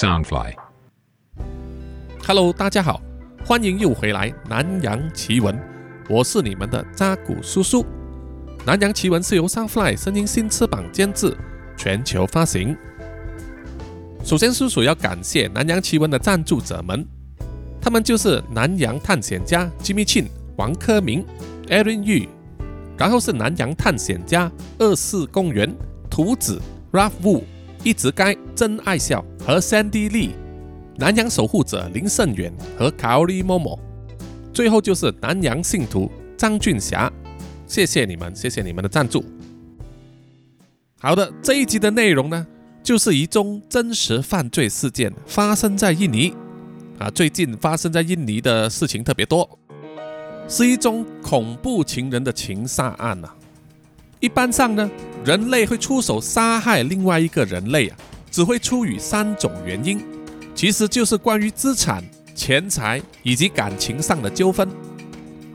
Soundfly。Hello，大家好，欢迎又回来《南洋奇闻》，我是你们的扎古叔叔。《南洋奇闻》是由 Soundfly 声音新翅膀监制，全球发行。首先，叔叔要感谢《南洋奇闻》的赞助者们，他们就是南洋探险家 Jimmy Chin、王科明、Aaron Yu，然后是南洋探险家二四公园、图子、Ralph Wu、一直该、真爱笑和 Sandy Lee。南洋守护者林胜远和卡奥利默默，最后就是南洋信徒张俊霞，谢谢你们，谢谢你们的赞助。好的，这一集的内容呢，就是一宗真实犯罪事件发生在印尼啊，最近发生在印尼的事情特别多，是一宗恐怖情人的情杀案啊。一般上呢，人类会出手杀害另外一个人类啊，只会出于三种原因。其实就是关于资产、钱财以及感情上的纠纷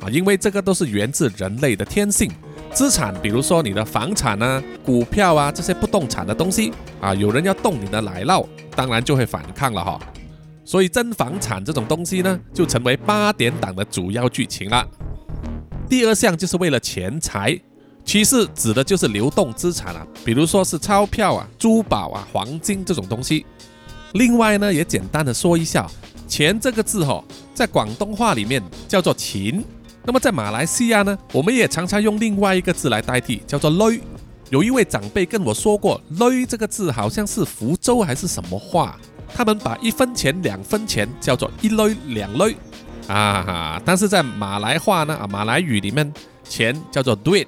啊，因为这个都是源自人类的天性。资产，比如说你的房产啊、股票啊这些不动产的东西啊，有人要动你的奶酪，当然就会反抗了哈。所以争房产这种东西呢，就成为八点档的主要剧情了。第二项就是为了钱财，其次指的就是流动资产啊，比如说是钞票啊、珠宝啊、黄金这种东西。另外呢，也简单的说一下，钱这个字哈、在广东话里面叫做钱。那么在马来西亚呢，我们也常常用另外一个字来代替，叫做驢。有一位长辈跟我说过，驢这个字好像是福州还是什么话，他们把一分钱、两分钱叫做一驢、两驢啊哈。但是在马来话呢，啊马来语里面，钱叫做 duit。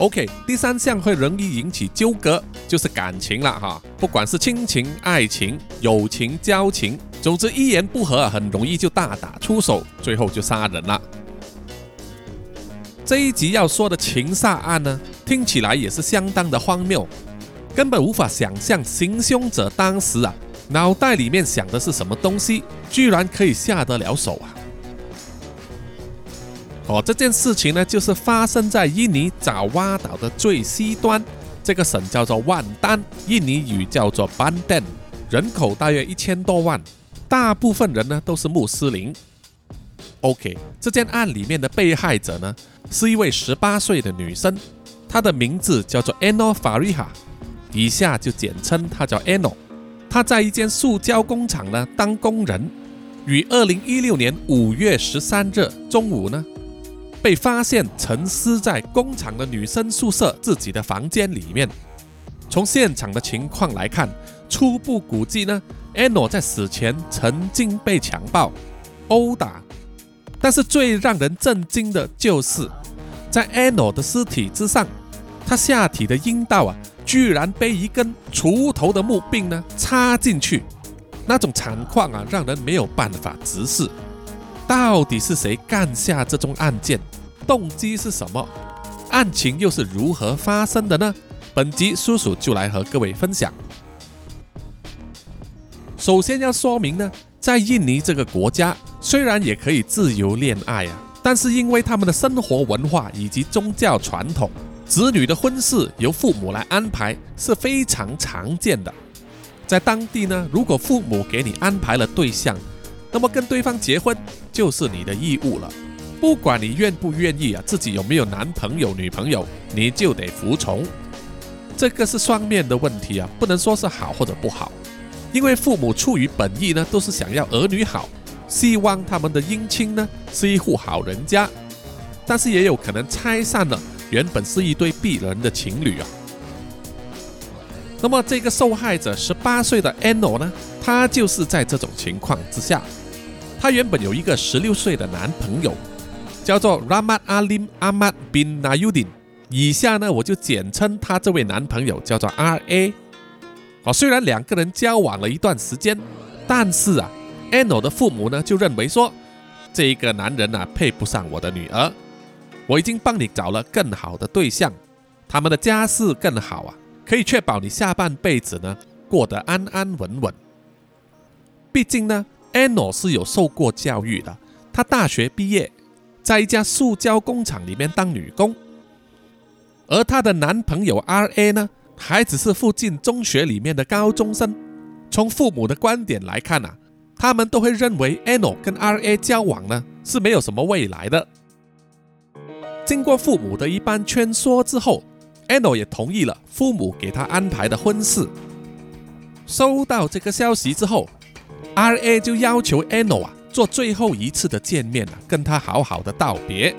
OK，第三项会容易引起纠葛，就是感情了哈。不管是亲情、爱情、友情、交情，总之一言不合很容易就大打出手，最后就杀人了。这一集要说的情杀案呢，听起来也是相当的荒谬，根本无法想象行凶者当时啊脑袋里面想的是什么东西，居然可以下得了手啊！哦，这件事情呢，就是发生在印尼爪哇岛的最西端，这个省叫做万丹，印尼语叫做 Banten，人口大约一千多万，大部分人呢都是穆斯林。OK，这件案里面的被害者呢，是一位十八岁的女生，她的名字叫做 anofariha 以下就简称她叫 Ano。她在一间塑胶工厂呢当工人，于二零一六年五月十三日中午呢。被发现沉尸在工厂的女生宿舍自己的房间里面。从现场的情况来看，初步估计呢，Ano 在死前曾经被强暴、殴打。但是最让人震惊的就是，在 Ano 的尸体之上，她下体的阴道啊，居然被一根锄头的木柄呢插进去，那种惨况啊，让人没有办法直视。到底是谁干下这宗案件？动机是什么？案情又是如何发生的呢？本集叔叔就来和各位分享。首先要说明呢，在印尼这个国家，虽然也可以自由恋爱啊，但是因为他们的生活文化以及宗教传统，子女的婚事由父母来安排是非常常见的。在当地呢，如果父母给你安排了对象，那么跟对方结婚就是你的义务了，不管你愿不愿意啊，自己有没有男朋友、女朋友，你就得服从。这个是双面的问题啊，不能说是好或者不好，因为父母出于本意呢，都是想要儿女好，希望他们的姻亲呢是一户好人家，但是也有可能拆散了原本是一对璧人的情侣啊。那么这个受害者十八岁的 Ano 呢，她就是在这种情况之下。她原本有一个十六岁的男朋友，叫做 Rahmat Alim Ahmad bin Nayudin。以下呢，我就简称他这位男朋友叫做 R.A。哦，虽然两个人交往了一段时间，但是啊，Anno 的父母呢就认为说，这一个男人啊配不上我的女儿，我已经帮你找了更好的对象，他们的家世更好啊，可以确保你下半辈子呢过得安安稳稳。毕竟呢。Anno 是有受过教育的，她大学毕业，在一家塑胶工厂里面当女工，而她的男朋友 R.A 呢，还只是附近中学里面的高中生，从父母的观点来看啊，他们都会认为 Anno 跟 RA 交往呢是没有什么未来的。经过父母的一番劝说之后，Ano 也同意了父母给他安排的婚事。收到这个消息之后，RA 就要求 Anno 啊做最后一次的见面啊，跟他好好的道别，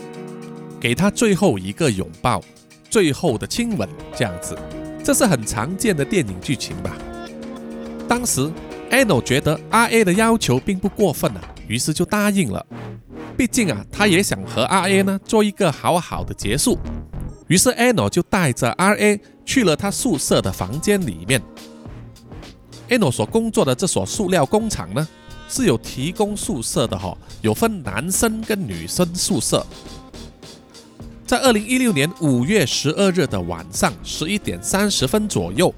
给他最后一个拥抱，最后的亲吻，这样子，这是很常见的电影剧情吧。当时 Anno 觉得 RA 的要求并不过分啊，于是就答应了。毕竟啊，他也想和 RA 呢做一个好好的结束。于是 Ano 就带着 RA 去了他宿舍的房间里面。Ano 所工作的这所塑料工厂呢，是有提供宿舍的哈，有分男生跟女生宿舍。在二零一六年五月十二日的晚上十一点三十分左右。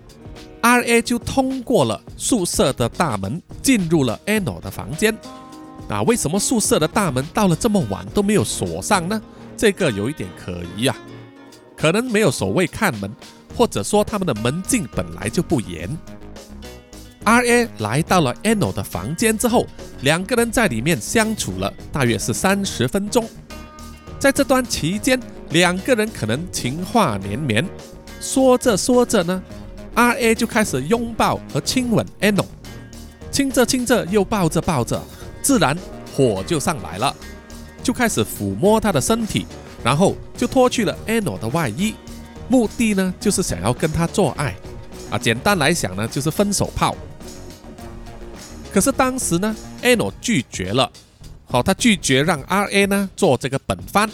R.A. 就通过了宿舍的大门，进入了 Ano 的房间。那，为什么宿舍的大门到了这么晚都没有锁上呢？这个有一点可疑啊，可能没有守卫看门，或者说他们的门禁本来就不严。R.A. 来到了 Anno 的房间之后，两个人在里面相处了大约是三十分钟。在这段期间，两个人可能情话绵绵，说着说着呢。R A 就开始拥抱和亲吻 Anno，亲着亲着又抱着抱着，自然火就上来了，就开始抚摸他的身体，然后就脱去了 Ano 的外衣，目的呢就是想要跟他做爱，啊，简单来讲呢就是分手炮。可是当时呢，Ano 拒绝了，好，他拒绝让 R A 呢做这个本番。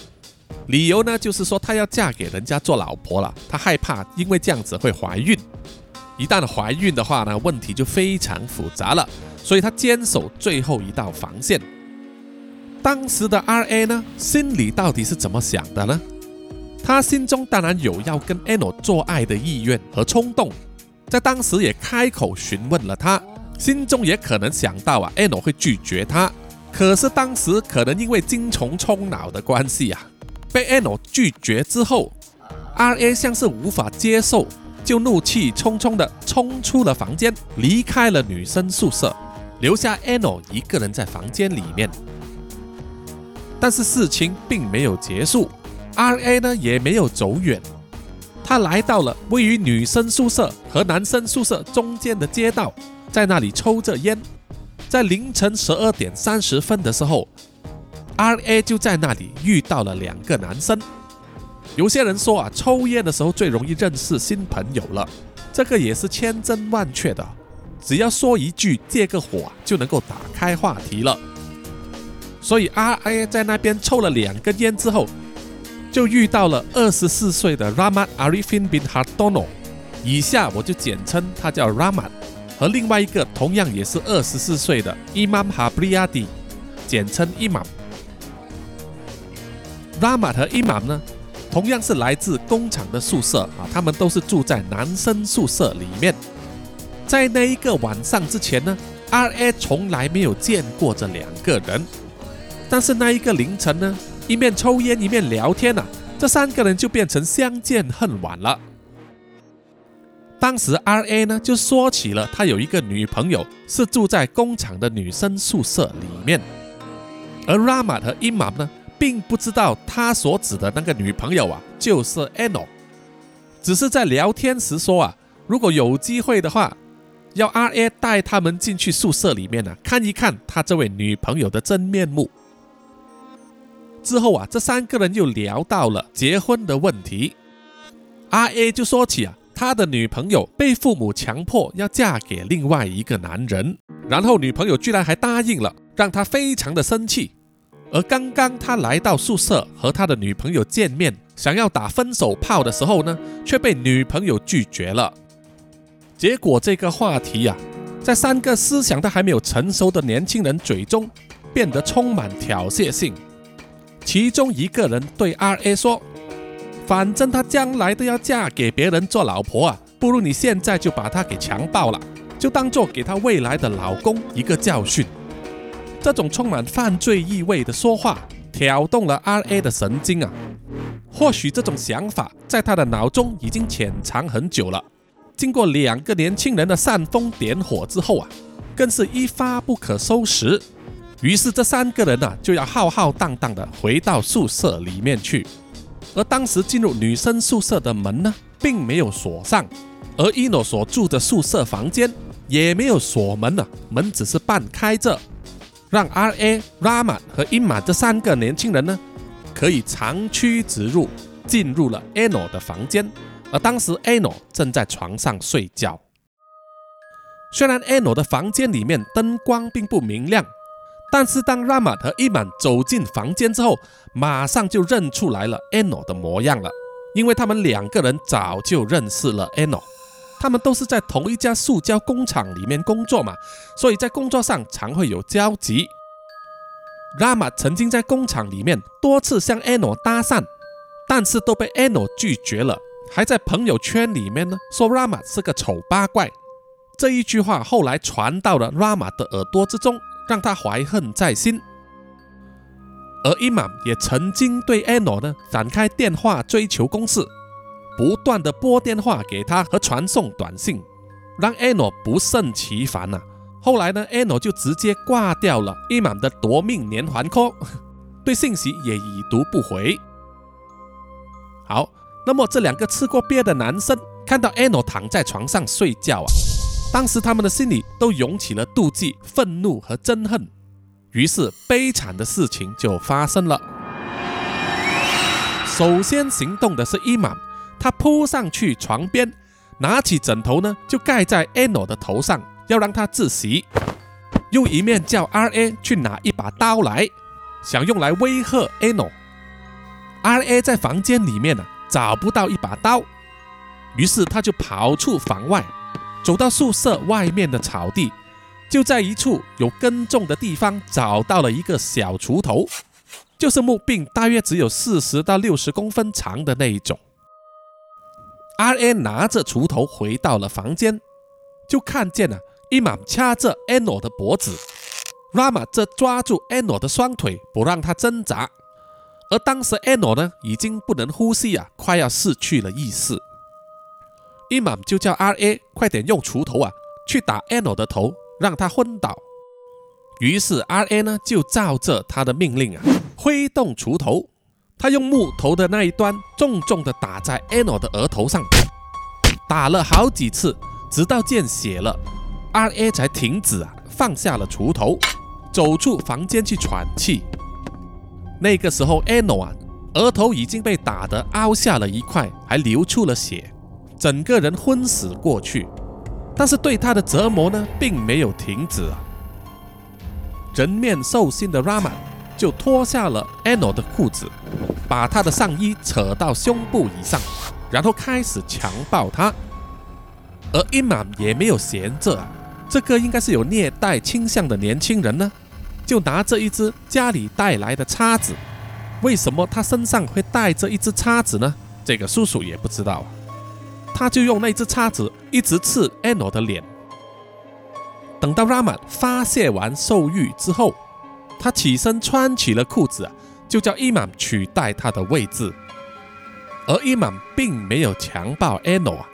理由呢，就是说她要嫁给人家做老婆了，她害怕因为这样子会怀孕，一旦怀孕的话呢，问题就非常复杂了，所以她坚守最后一道防线。当时的 R A 呢，心里到底是怎么想的呢？他心中当然有要跟 Ano 做爱的意愿和冲动，在当时也开口询问了他，心中也可能想到啊，Anno 会拒绝他，可是当时可能因为精虫冲脑的关系啊。被 Anno 拒绝之后，RA 像是无法接受，就怒气冲冲地冲出了房间，离开了女生宿舍，留下 Anno 一个人在房间里面。但是事情并没有结束，RA 呢也没有走远，他来到了位于女生宿舍和男生宿舍中间的街道，在那里抽着烟，在凌晨十二点三十分的时候。R A 就在那里遇到了两个男生。有些人说啊，抽烟的时候最容易认识新朋友了，这个也是千真万确的。只要说一句借个火就能够打开话题了。所以 R A 在那边抽了两根烟之后，就遇到了二十四岁的 Ramat Arifin bin Hartono，以下我就简称他叫 Ramat，和另外一个同样也是二十四岁的 Imam Habriadi，简称 Imam。Ramat 和 Imam 呢，同样是来自工厂的宿舍啊，他们都是住在男生宿舍里面。在那一个晚上之前呢，R A 从来没有见过这两个人。但是那一个凌晨呢，一面抽烟一面聊天啊，这三个人就变成相见恨晚了。当时 R A 呢就说起了他有一个女朋友是住在工厂的女生宿舍里面，而拉玛和伊玛呢。并不知道他所指的那个女朋友啊，就是 Ano，只是在聊天时说啊，如果有机会的话，要 R A 带他们进去宿舍里面呢，看一看他这位女朋友的真面目。之后啊，这三个人又聊到了结婚的问题阿 A 就说起啊，他的女朋友被父母强迫要嫁给另外一个男人，然后女朋友居然还答应了，让他非常的生气。而刚刚他来到宿舍和他的女朋友见面，想要打分手炮的时候呢，却被女朋友拒绝了。结果这个话题呀，在三个思想都还没有成熟的年轻人嘴中，变得充满挑衅性。其中一个人对 R A 说：“反正她将来都要嫁给别人做老婆啊，不如你现在就把她给强暴了，就当做给她未来的老公一个教训。”这种充满犯罪意味的说话，挑动了 R A 的神经啊！或许这种想法在他的脑中已经潜藏很久了，经过两个年轻人的煽风点火之后啊，更是一发不可收拾。于是这三个人呢，就要浩浩荡荡的回到宿舍里面去。而当时进入女生宿舍的门呢，并没有锁上，而伊诺所住的宿舍房间也没有锁门呢，门只是半开着，让 R A、Rama 和 Ima 这三个年轻人呢，可以长驱直入，进入了 Ano 的房间。而当时 Ano 正在床上睡觉。虽然 Ano 的房间里面灯光并不明亮。但是当拉玛和伊曼走进房间之后，马上就认出来了 Ano 的模样了，因为他们两个人早就认识了 Ano，他们都是在同一家塑胶工厂里面工作嘛，所以在工作上常会有交集。Rama 曾经在工厂里面多次向 Ano 搭讪，但是都被 Ano 拒绝了，还在朋友圈里面呢说 Rama 是个丑八怪。这一句话后来传到了 Rama 的耳朵之中。让他怀恨在心，而伊玛也曾经对 Ano 呢展开电话追求攻势，不断的拨电话给他和传送短信，让 Ano 不胜其烦呐。后来呢，Ano 就直接挂掉了伊玛的夺命连环 call，对信息也已读不回。好，那么这两个吃过鳖的男生看到 Ano 躺在床上睡觉啊。当时他们的心里都涌起了妒忌、愤怒和憎恨，于是悲惨的事情就发生了。首先行动的是伊玛，他扑上去床边，拿起枕头呢就盖在 Ano 的头上，要让他窒息，又一面叫 R.A 去拿一把刀来，想用来威吓 Ano。R.A 在房间里面呢找不到一把刀，于是他就跑出房外。走到宿舍外面的草地，就在一处有耕种的地方找到了一个小锄头，就是木柄大约只有四十到六十公分长的那一种。R N 拿着锄头回到了房间，就看见了伊玛掐着 Ano 的脖子，Rama 则抓住 Ano 的双腿不让他挣扎，而当时 Ano 呢已经不能呼吸啊，快要失去了意识。伊玛就叫 R A 快点用锄头啊去打 Ano 的头，让他昏倒。于是 R A 呢就照着他的命令啊，挥动锄头，他用木头的那一端重重的打在 Ano 的额头上，打了好几次，直到见血了，R A 才停止啊，放下了锄头，走出房间去喘气。那个时候 Ano 啊，额头已经被打得凹下了一块，还流出了血。整个人昏死过去，但是对他的折磨呢，并没有停止啊。人面兽心的 Rama 就脱下了 Ano 的裤子，把他的上衣扯到胸部以上，然后开始强暴他。而 i m a 也没有闲着啊，这个应该是有虐待倾向的年轻人呢，就拿着一只家里带来的叉子。为什么他身上会带着一只叉子呢？这个叔叔也不知道啊。他就用那只叉子一直刺 Ano 的脸。等到 Rama 发泄完兽欲之后，他起身穿起了裤子，就叫伊玛取代他的位置。而伊玛并没有强暴 Ano 啊，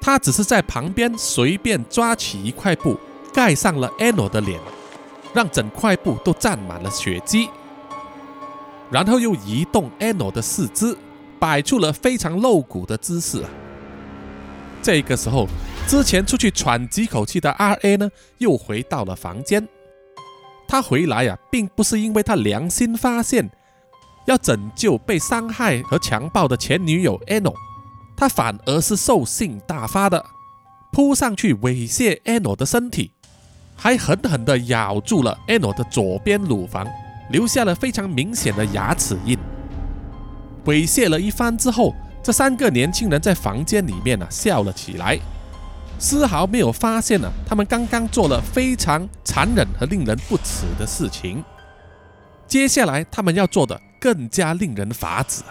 他只是在旁边随便抓起一块布盖上了 Ano 的脸，让整块布都沾满了血迹，然后又移动 Ano 的四肢，摆出了非常露骨的姿势啊。这个时候，之前出去喘几口气的 R A 呢，又回到了房间。他回来呀，并不是因为他良心发现要拯救被伤害和强暴的前女友 Ano，他反而是兽性大发的，扑上去猥亵 Ano 的身体，还狠狠地咬住了 Ano 的左边乳房，留下了非常明显的牙齿印。猥亵了一番之后。这三个年轻人在房间里面呢笑了起来，丝毫没有发现呢他们刚刚做了非常残忍和令人不齿的事情。接下来他们要做的更加令人发指，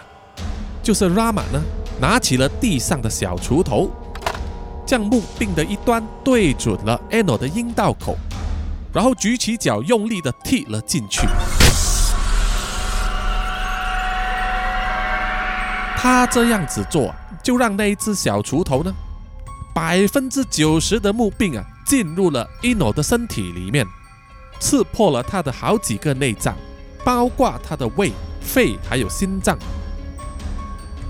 就是 Rama 呢拿起了地上的小锄头，将木柄的一端对准了 Ano 的阴道口，然后举起脚用力的踢了进去。他这样子做，就让那一只小锄头呢，百分之九十的木柄啊进入了 Eno 的身体里面，刺破了他的好几个内脏，包括他的胃、肺还有心脏。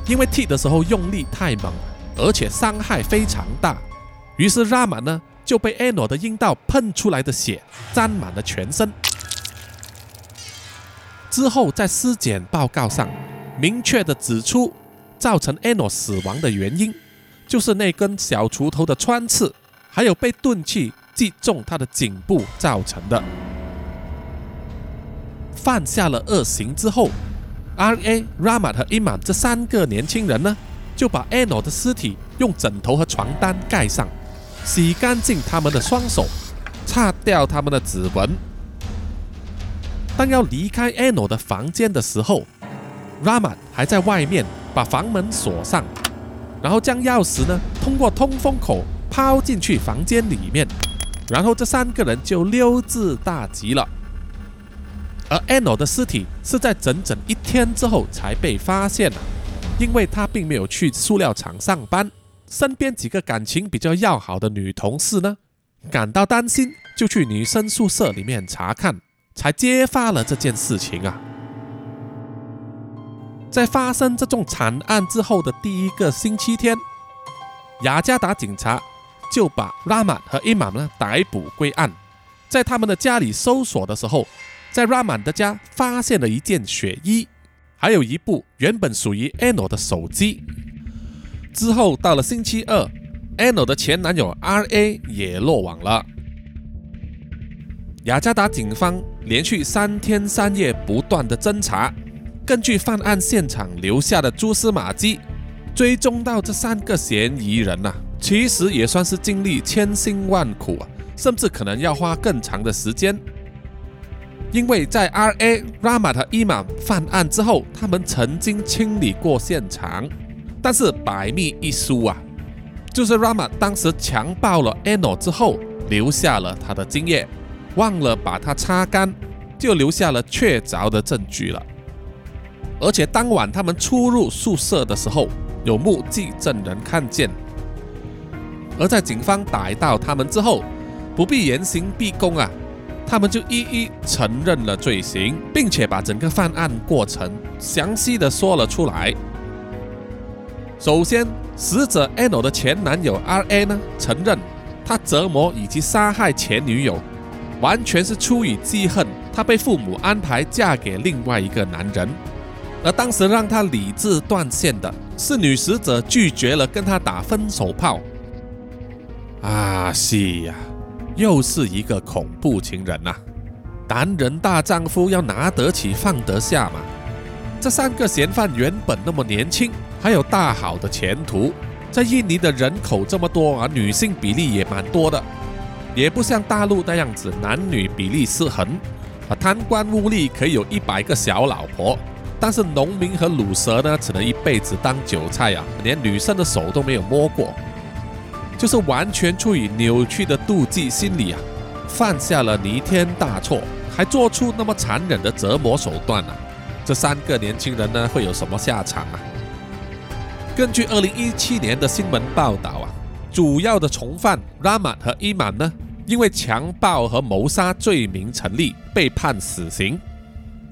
因为剃的时候用力太猛，而且伤害非常大，于是 Rama 呢就被 Eno 的阴道喷出来的血沾满了全身。之后在尸检报告上明确的指出，造成 Eno 死亡的原因就是那根小锄头的穿刺，还有被钝器击中他的颈部造成的。犯下了恶行之后。R.A. Rama 和 Iman 这三个年轻人呢，就把 Eno 的尸体用枕头和床单盖上，洗干净他们的双手，擦掉他们的指纹。当要离开 Eno 的房间的时候，Rama 还在外面把房门锁上，然后将钥匙呢通过通风口抛进去房间里面，然后这三个人就溜之大吉了。而 Eno 的尸体是在整整一天之后才被发现的，因为他并没有去塑料厂上班，身边几个感情比较要好的女同事呢，感到担心，就去女生宿舍里面查看，才揭发了这件事情啊。在发生这种惨案之后的第一个星期天，雅加达警察就把 Rama 和伊玛呢逮捕归案，在他们的家里搜索的时候。在 Raman 的家发现了一件血衣，还有一部原本属于 Ano 的手机。之后到了星期二，Ano 的前男友 R.A 也落网了。雅加达警方连续三天三夜不断的侦查，根据犯案现场留下的蛛丝马迹，追踪到这三个嫌疑人呐，其实也算是经历千辛万苦啊，甚至可能要花更长的时间。因为在 R.A. Rama 和 Ima 犯案之后，他们曾经清理过现场，但是百密一疏啊，就是 Rama 当时强暴了 Eno 之后，留下了他的精液，忘了把它擦干，就留下了确凿的证据了。而且当晚他们出入宿舍的时候，有目击证人看见。而在警方逮到他们之后，不必严刑逼供啊。他们就一一承认了罪行，并且把整个犯案过程详细的说了出来。首先，死者 Ano 的前男友 R.A 呢，承认他折磨以及杀害前女友，完全是出于记恨，他被父母安排嫁给另外一个男人，而当时让他理智断线的是女死者拒绝了跟他打分手炮。啊，是呀。又是一个恐怖情人呐！男人大丈夫要拿得起放得下嘛。这三个嫌犯原本那么年轻，还有大好的前途。在印尼的人口这么多啊，女性比例也蛮多的，也不像大陆那样子男女比例失衡啊。贪官污吏可以有一百个小老婆，但是农民和卤蛇呢，只能一辈子当韭菜啊，连女生的手都没有摸过。就是完全出于扭曲的妒忌心理啊，犯下了弥天大错，还做出那么残忍的折磨手段啊！这三个年轻人呢，会有什么下场啊？根据二零一七年的新闻报道啊，主要的从犯拉满和伊满呢，因为强暴和谋杀罪名成立，被判死刑。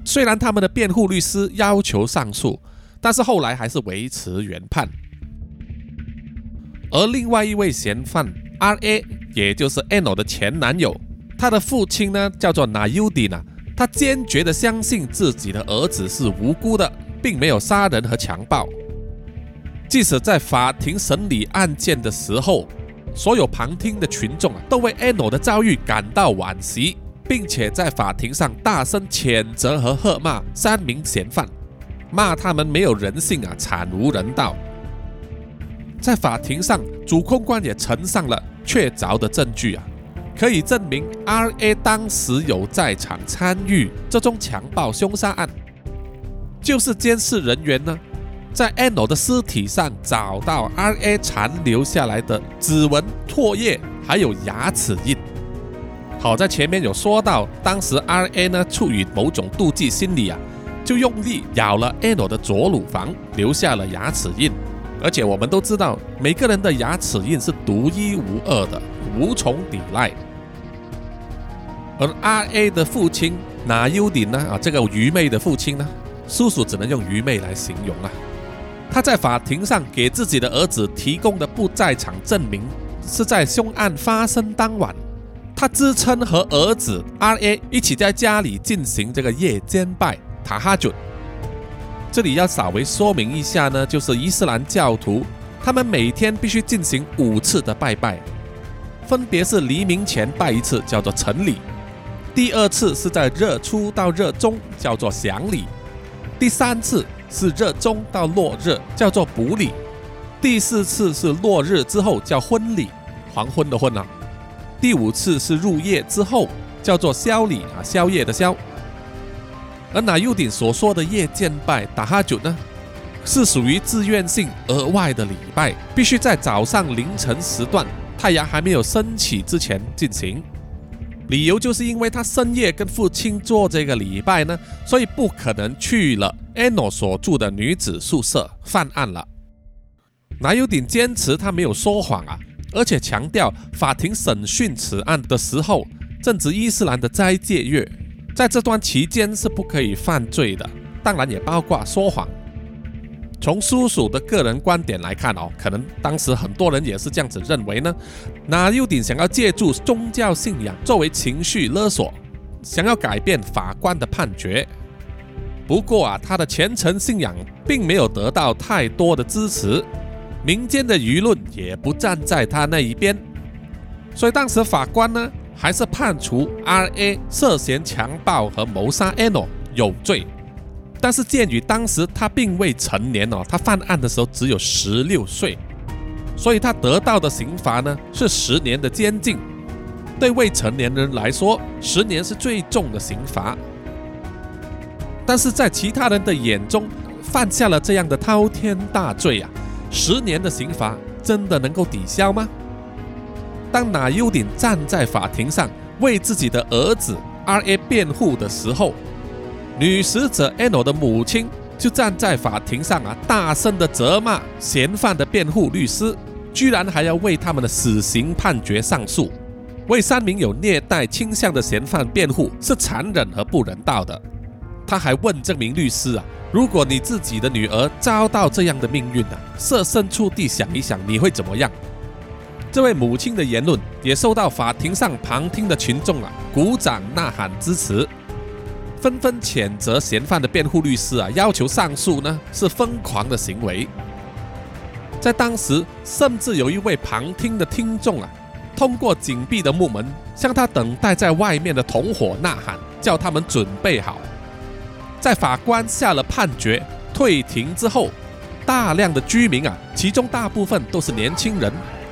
虽然他们的辩护律师要求上诉，但是后来还是维持原判。而另外一位嫌犯 R.A，也就是 Ano 的前男友，他的父亲呢叫做 Nayudina，他坚决的相信自己的儿子是无辜的，并没有杀人和强暴。即使在法庭审理案件的时候，所有旁听的群众啊都为 Ano 的遭遇感到惋惜，并且在法庭上大声谴责和喝骂三名嫌犯，骂他们没有人性啊，惨无人道。在法庭上，主控官也呈上了确凿的证据啊，可以证明 R.A 当时有在场参与这宗强暴凶杀案。就是监视人员呢，在 Ano 的尸体上找到 R.A 残留下来的指纹、唾液，还有牙齿印。好在前面有说到，当时 R.A 呢出于某种妒忌心理啊，就用力咬了 Ano 的左乳房，留下了牙齿印。而且我们都知道，每个人的牙齿印是独一无二的，无从抵赖。而 R A 的父亲哪优点呢？啊，这个愚昧的父亲呢？叔叔只能用愚昧来形容了。他在法庭上给自己的儿子提供的不在场证明，是在凶案发生当晚，他自称和儿子 R A 一起在家里进行这个夜间拜塔哈准。这里要稍微说明一下呢，就是伊斯兰教徒他们每天必须进行五次的拜拜，分别是黎明前拜一次，叫做晨礼；第二次是在日出到日中，叫做祥礼；第三次是日中到落日，叫做补礼；第四次是落日之后，叫婚礼，黄昏的昏啊；第五次是入夜之后，叫做宵礼啊，宵夜的宵。而那优点所说的夜间拜打哈九呢，是属于自愿性额外的礼拜，必须在早上凌晨时段，太阳还没有升起之前进行。理由就是因为他深夜跟父亲做这个礼拜呢，所以不可能去了 Ano 所住的女子宿舍犯案了。那优点坚持他没有说谎啊，而且强调法庭审讯此案的时候正值伊斯兰的斋戒月。在这段期间是不可以犯罪的，当然也包括说谎。从叔叔的个人观点来看哦，可能当时很多人也是这样子认为呢。那优点想要借助宗教信仰作为情绪勒索，想要改变法官的判决。不过啊，他的虔诚信仰并没有得到太多的支持，民间的舆论也不站在他那一边，所以当时法官呢。还是判处 R A 涉嫌强暴和谋杀 Ano 有罪，但是鉴于当时他并未成年哦，他犯案的时候只有十六岁，所以他得到的刑罚呢是十年的监禁。对未成年人来说，十年是最重的刑罚。但是在其他人的眼中，犯下了这样的滔天大罪啊，十年的刑罚真的能够抵消吗？当纳优点站在法庭上为自己的儿子 R A 辩护的时候，女死者 Ano 的母亲就站在法庭上啊，大声的责骂嫌犯的辩护律师，居然还要为他们的死刑判决上诉，为三名有虐待倾向的嫌犯辩护是残忍和不人道的。他还问这名律师啊，如果你自己的女儿遭到这样的命运啊，设身处地想一想，你会怎么样？这位母亲的言论也受到法庭上旁听的群众啊鼓掌呐喊支持，纷纷谴责嫌犯的辩护律师啊要求上诉呢是疯狂的行为。在当时，甚至有一位旁听的听众啊，通过紧闭的木门向他等待在外面的同伙呐喊，叫他们准备好。在法官下了判决退庭之后，大量的居民啊，其中大部分都是年轻人。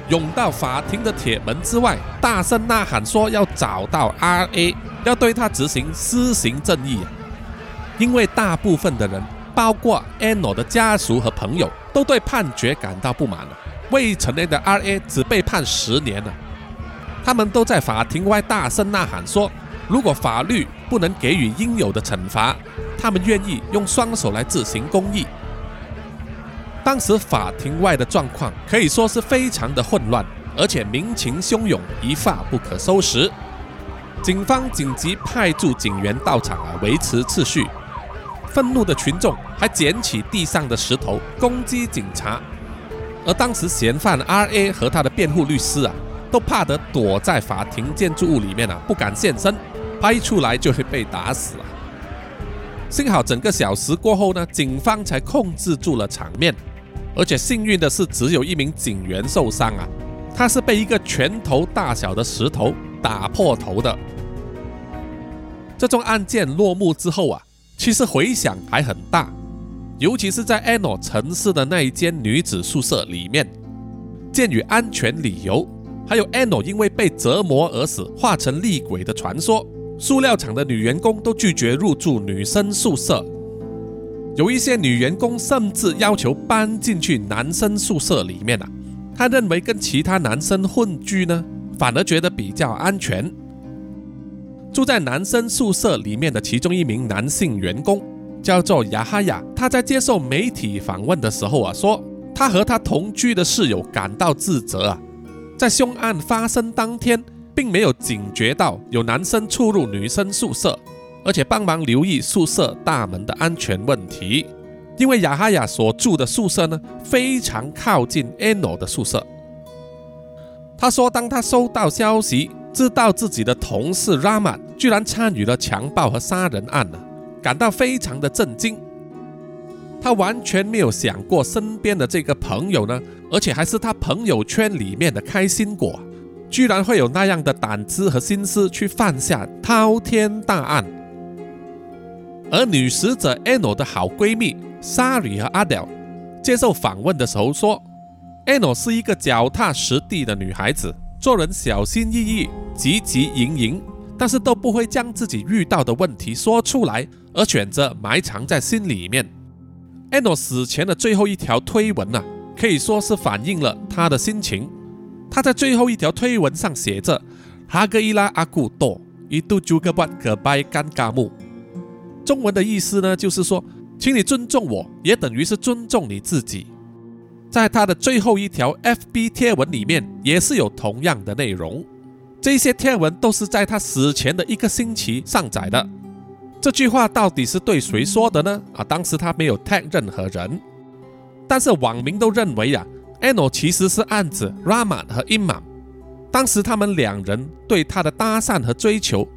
涌到法庭的铁门之外，大声呐喊说：“要找到 R A，要对他执行私刑正义。”因为大部分的人，包括 Anno 的家属和朋友，都对判决感到不满了。未成年的 R A 只被判十年了，他们都在法庭外大声呐喊说：“如果法律不能给予应有的惩罚，他们愿意用双手来执行公义。”当时法庭外的状况可以说是非常的混乱，而且民情汹涌，一发不可收拾。警方紧急派驻警员到场啊，维持秩序。愤怒的群众还捡起地上的石头攻击警察，而当时嫌犯 R A 和他的辩护律师啊，都怕得躲在法庭建筑物里面啊，不敢现身，怕一出来就会被打死啊。幸好整个小时过后呢，警方才控制住了场面。而且幸运的是，只有一名警员受伤啊，他是被一个拳头大小的石头打破头的。这宗案件落幕之后啊，其实回响还很大，尤其是在 Ano 城市的那一间女子宿舍里面。鉴于安全理由，还有 Ano 因为被折磨而死、化成厉鬼的传说，塑料厂的女员工都拒绝入住女生宿舍。有一些女员工甚至要求搬进去男生宿舍里面啊，她认为跟其他男生混居呢，反而觉得比较安全。住在男生宿舍里面的其中一名男性员工叫做雅哈亚，他在接受媒体访问的时候啊，说他和他同居的室友感到自责啊，在凶案发生当天，并没有警觉到有男生出入女生宿舍，而且帮忙留意宿舍大门的安全问题。因为雅哈亚所住的宿舍呢，非常靠近 Ano 的宿舍。他说，当他收到消息，知道自己的同事 Raman 居然参与了强暴和杀人案呢，感到非常的震惊。他完全没有想过身边的这个朋友呢，而且还是他朋友圈里面的开心果，居然会有那样的胆子和心思去犯下滔天大案。而女死者 Ano 的好闺蜜 Sari 和 Adele 接受访问的时候说，Ano 是一个脚踏实地的女孩子，做人小心翼翼、汲汲营营，但是都不会将自己遇到的问题说出来，而选择埋藏在心里面。安诺死前的最后一条推文呐，可以说是反映了她的心情。他在最后一条推文上写着：“哈格伊拉阿古多伊杜朱格巴可拜尴尬木。”中文的意思呢，就是说，请你尊重我，也等于是尊重你自己。在他的最后一条 FB 贴文里面，也是有同样的内容。这些贴文都是在他死前的一个星期上载的。这句话到底是对谁说的呢？啊，当时他没有 tag 任何人，但是网民都认为啊，Ano 其实是暗指 Raman 和 Imam，当时他们两人对他的搭讪和追求，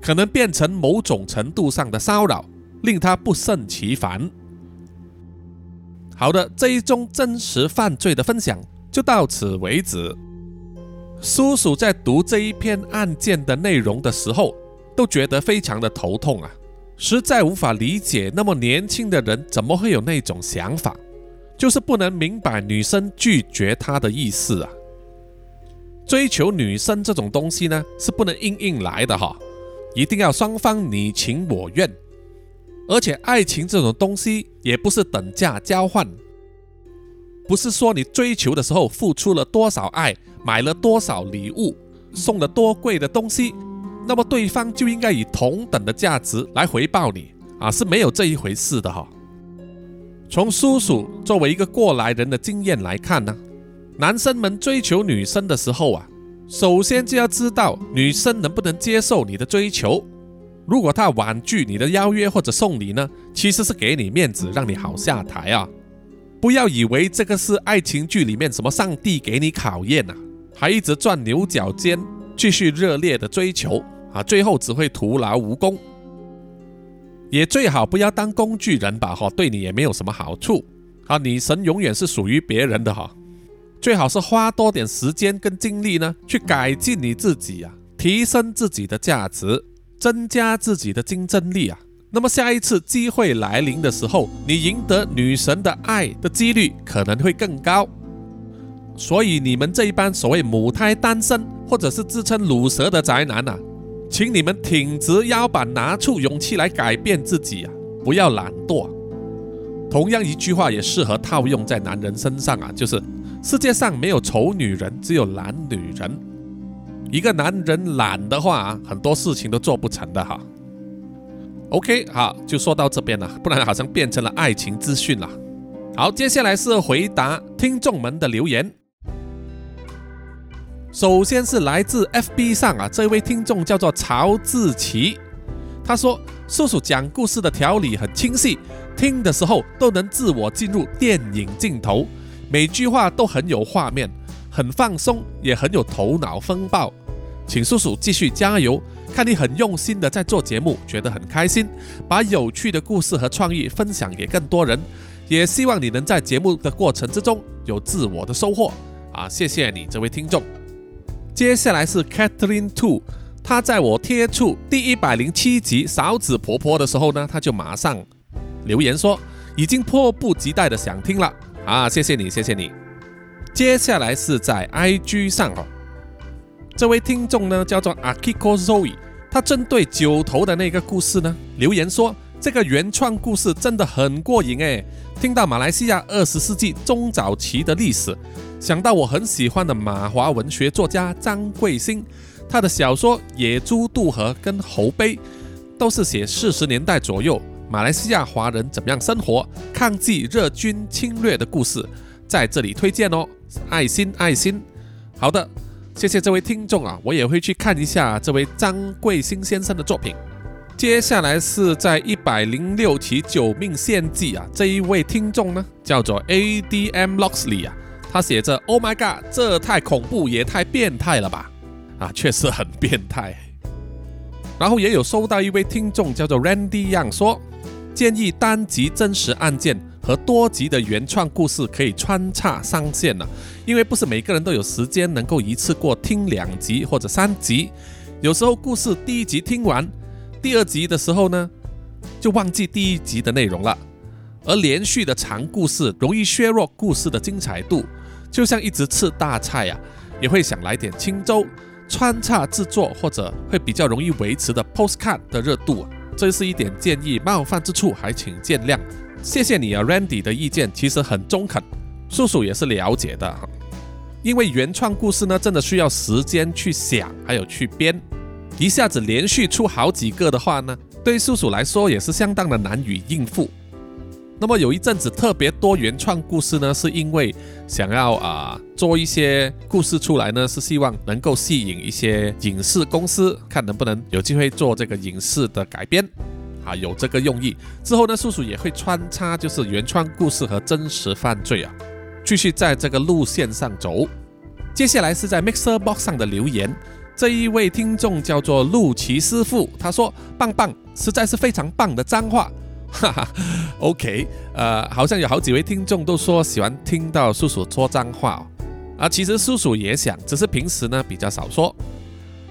可能变成某种程度上的骚扰，令他不胜其烦。好的，这一宗真实犯罪的分享就到此为止。叔叔在读这一篇案件的内容的时候，都觉得非常的头痛啊。实在无法理解，那么年轻的人怎么会有那种想法？就是不能明白女生拒绝他的意思啊！追求女生这种东西呢，是不能硬硬来的哈，一定要双方你情我愿。而且爱情这种东西也不是等价交换，不是说你追求的时候付出了多少爱，买了多少礼物，送了多贵的东西。那么对方就应该以同等的价值来回报你啊，是没有这一回事的哈。从叔叔作为一个过来人的经验来看呢，男生们追求女生的时候啊，首先就要知道女生能不能接受你的追求。如果她婉拒你的邀约或者送礼呢，其实是给你面子，让你好下台啊。不要以为这个是爱情剧里面什么上帝给你考验啊，还一直转牛角尖，继续热烈的追求。啊，最后只会徒劳无功，也最好不要当工具人吧，哈，对你也没有什么好处。啊，女神永远是属于别人的哈，最好是花多点时间跟精力呢，去改进你自己啊，提升自己的价值，增加自己的竞争力啊。那么下一次机会来临的时候，你赢得女神的爱的几率可能会更高。所以你们这一班所谓母胎单身或者是自称乳蛇的宅男呐。请你们挺直腰板，拿出勇气来改变自己啊！不要懒惰。同样一句话也适合套用在男人身上啊，就是世界上没有丑女人，只有懒女人。一个男人懒的话啊，很多事情都做不成的哈。OK，好，就说到这边了，不然好像变成了爱情资讯了。好，接下来是回答听众们的留言。首先是来自 FB 上啊，这位听众叫做曹志奇，他说：“叔叔讲故事的条理很清晰，听的时候都能自我进入电影镜头，每句话都很有画面，很放松，也很有头脑风暴。请叔叔继续加油，看你很用心的在做节目，觉得很开心，把有趣的故事和创意分享给更多人，也希望你能在节目的过程之中有自我的收获啊！谢谢你，这位听众。”接下来是 Catherine Two，她在我贴出第一百零七集勺子婆婆的时候呢，她就马上留言说已经迫不及待的想听了啊！谢谢你，谢谢你。接下来是在 IG 上哦，这位听众呢叫做 Akiko Zoe，他针对九头的那个故事呢留言说这个原创故事真的很过瘾诶，听到马来西亚二十世纪中早期的历史。想到我很喜欢的马华文学作家张贵兴，他的小说《野猪渡河》跟《猴碑》都是写四十年代左右马来西亚华人怎么样生活、抗击日军侵略的故事，在这里推荐哦，爱心爱心。好的，谢谢这位听众啊，我也会去看一下这位张贵兴先生的作品。接下来是在一百零六期《九命献祭》啊，这一位听众呢叫做 A D M Loxley 啊，他写着 “Oh my God，这太恐怖也太变态了吧！”啊，确实很变态。然后也有收到一位听众叫做 Randy Young 说，建议单集真实案件和多集的原创故事可以穿插上线了，因为不是每个人都有时间能够一次过听两集或者三集，有时候故事第一集听完。第二集的时候呢，就忘记第一集的内容了，而连续的长故事容易削弱故事的精彩度，就像一直吃大菜呀，也会想来点清粥，穿插制作或者会比较容易维持的 postcard 的热度，这是一点建议，冒犯之处还请见谅。谢谢你啊，Randy 的意见其实很中肯，叔叔也是了解的，因为原创故事呢，真的需要时间去想，还有去编。一下子连续出好几个的话呢，对叔叔来说也是相当的难以应付。那么有一阵子特别多原创故事呢，是因为想要啊做一些故事出来呢，是希望能够吸引一些影视公司，看能不能有机会做这个影视的改编啊，有这个用意。之后呢，叔叔也会穿插就是原创故事和真实犯罪啊，继续在这个路线上走。接下来是在 Mixer Box 上的留言。这一位听众叫做陆奇师傅，他说：“棒棒，实在是非常棒的脏话。”哈哈，OK，呃，好像有好几位听众都说喜欢听到叔叔说脏话哦啊。其实叔叔也想，只是平时呢比较少说。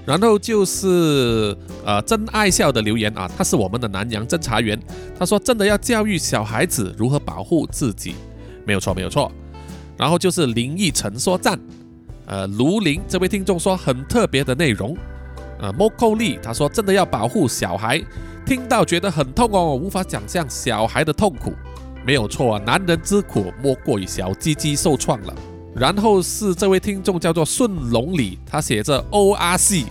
然后就是呃真爱笑的留言啊，他是我们的南洋侦查员，他说：“真的要教育小孩子如何保护自己，没有错，没有错。”然后就是林奕晨说赞。呃，卢林这位听众说很特别的内容。呃，莫寇利他说真的要保护小孩，听到觉得很痛哦，无法想象小孩的痛苦。没有错啊，男人之苦莫过于小鸡鸡受创了。然后是这位听众叫做顺龙里，他写着 O R C，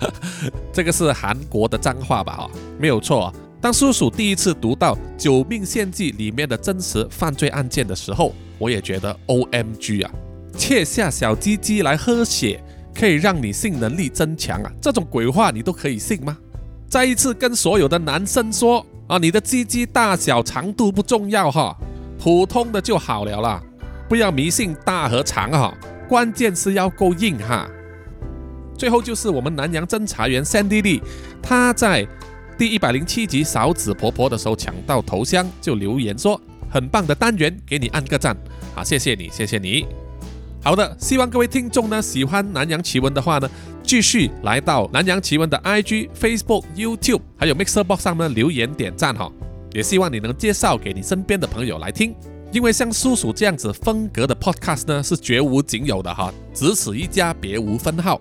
这个是韩国的脏话吧？哈，没有错。当叔叔第一次读到《九命献祭》里面的真实犯罪案件的时候，我也觉得 O M G 啊。切下小鸡鸡来喝血，可以让你性能力增强啊！这种鬼话你都可以信吗？再一次跟所有的男生说啊，你的鸡鸡大小长度不重要哈，普通的就好了啦，不要迷信大和长哈，关键是要够硬哈。最后就是我们南洋侦查员 Sandy Lee，他在第一百零七集嫂子婆婆的时候抢到头香，就留言说很棒的单元，给你按个赞啊，谢谢你，谢谢你。好的，希望各位听众呢喜欢南洋奇闻的话呢，继续来到南洋奇闻的 IG、Facebook、YouTube，还有 Mixer Box 上呢留言点赞哈，也希望你能介绍给你身边的朋友来听，因为像叔叔这样子风格的 Podcast 呢是绝无仅有的哈，只此一家，别无分号。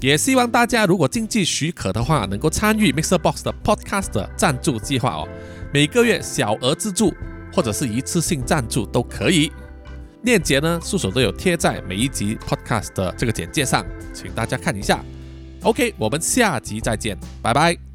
也希望大家如果经济许可的话，能够参与 Mixer Box 的 Podcast 赞助计划哦，每个月小额资助或者是一次性赞助都可以。链接呢，助手都有贴在每一集 podcast 的这个简介上，请大家看一下。OK，我们下集再见，拜拜。